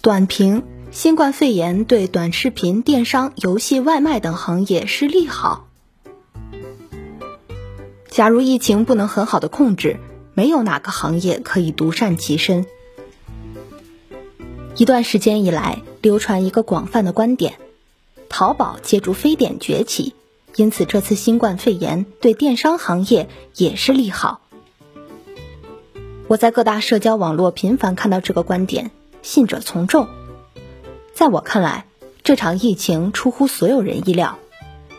短评：新冠肺炎对短视频、电商、游戏、外卖等行业是利好。假如疫情不能很好的控制，没有哪个行业可以独善其身。一段时间以来，流传一个广泛的观点：淘宝借助非典崛起，因此这次新冠肺炎对电商行业也是利好。我在各大社交网络频繁看到这个观点，信者从众。在我看来，这场疫情出乎所有人意料。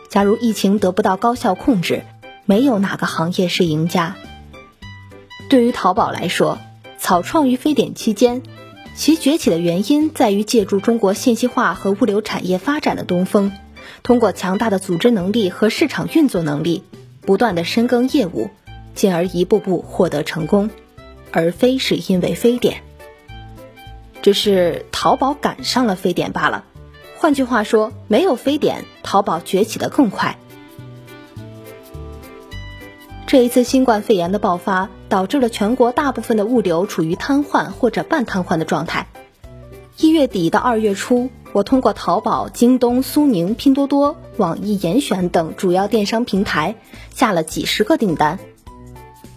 假如疫情得不到高效控制，没有哪个行业是赢家。对于淘宝来说，草创于非典期间。其崛起的原因在于借助中国信息化和物流产业发展的东风，通过强大的组织能力和市场运作能力，不断的深耕业务，进而一步步获得成功，而非是因为非典。只是淘宝赶上了非典罢了。换句话说，没有非典，淘宝崛起的更快。这一次新冠肺炎的爆发，导致了全国大部分的物流处于瘫痪或者半瘫痪的状态。一月底到二月初，我通过淘宝、京东、苏宁、拼多多、网易严选等主要电商平台下了几十个订单，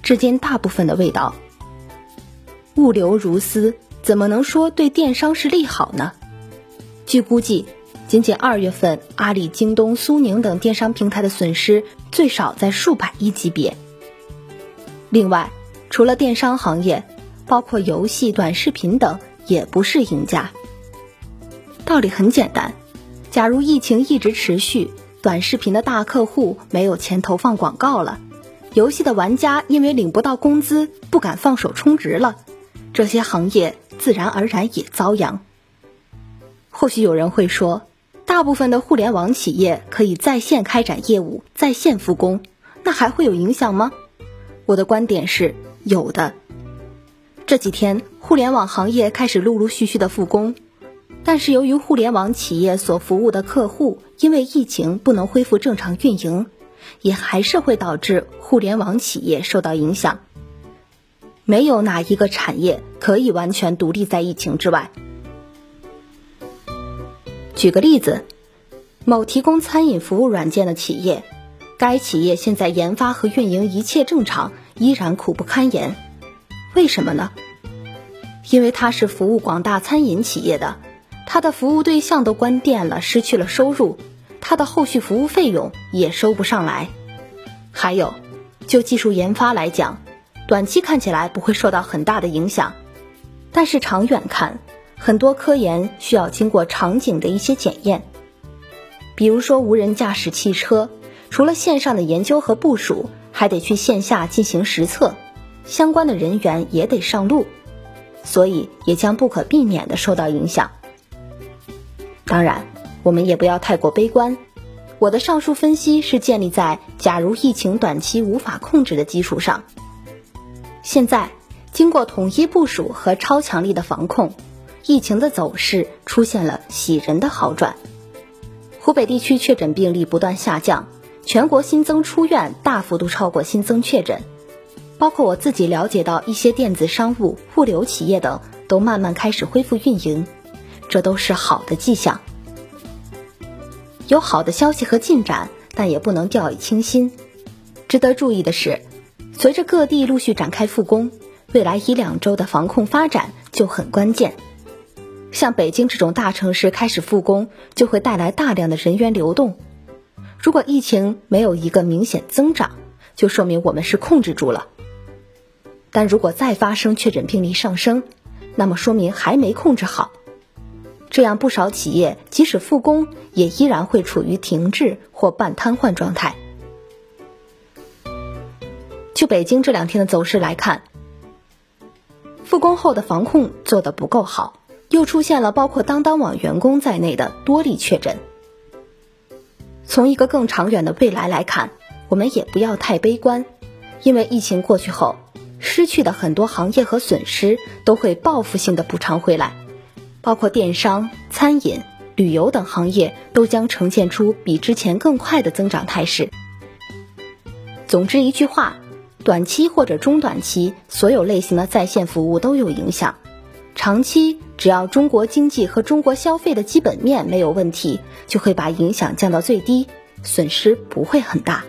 至今大部分的味道。物流如斯，怎么能说对电商是利好呢？据估计。仅仅二月份，阿里、京东、苏宁等电商平台的损失最少在数百亿级别。另外，除了电商行业，包括游戏、短视频等也不是赢家。道理很简单，假如疫情一直持续，短视频的大客户没有钱投放广告了，游戏的玩家因为领不到工资不敢放手充值了，这些行业自然而然也遭殃。或许有人会说。大部分的互联网企业可以在线开展业务，在线复工，那还会有影响吗？我的观点是有的。这几天，互联网行业开始陆陆续续的复工，但是由于互联网企业所服务的客户因为疫情不能恢复正常运营，也还是会导致互联网企业受到影响。没有哪一个产业可以完全独立在疫情之外。举个例子，某提供餐饮服务软件的企业，该企业现在研发和运营一切正常，依然苦不堪言。为什么呢？因为它是服务广大餐饮企业的，它的服务对象都关店了，失去了收入，它的后续服务费用也收不上来。还有，就技术研发来讲，短期看起来不会受到很大的影响，但是长远看。很多科研需要经过场景的一些检验，比如说无人驾驶汽车，除了线上的研究和部署，还得去线下进行实测，相关的人员也得上路，所以也将不可避免的受到影响。当然，我们也不要太过悲观，我的上述分析是建立在假如疫情短期无法控制的基础上。现在经过统一部署和超强力的防控。疫情的走势出现了喜人的好转，湖北地区确诊病例不断下降，全国新增出院大幅度超过新增确诊，包括我自己了解到一些电子商务、物流企业等都慢慢开始恢复运营，这都是好的迹象。有好的消息和进展，但也不能掉以轻心。值得注意的是，随着各地陆续展开复工，未来一两周的防控发展就很关键。像北京这种大城市开始复工，就会带来大量的人员流动。如果疫情没有一个明显增长，就说明我们是控制住了。但如果再发生确诊病例上升，那么说明还没控制好。这样不少企业即使复工，也依然会处于停滞或半瘫痪状态。就北京这两天的走势来看，复工后的防控做得不够好。又出现了包括当当网员工在内的多例确诊。从一个更长远的未来来看，我们也不要太悲观，因为疫情过去后，失去的很多行业和损失都会报复性的补偿回来，包括电商、餐饮、旅游等行业都将呈现出比之前更快的增长态势。总之一句话，短期或者中短期，所有类型的在线服务都有影响。长期只要中国经济和中国消费的基本面没有问题，就会把影响降到最低，损失不会很大。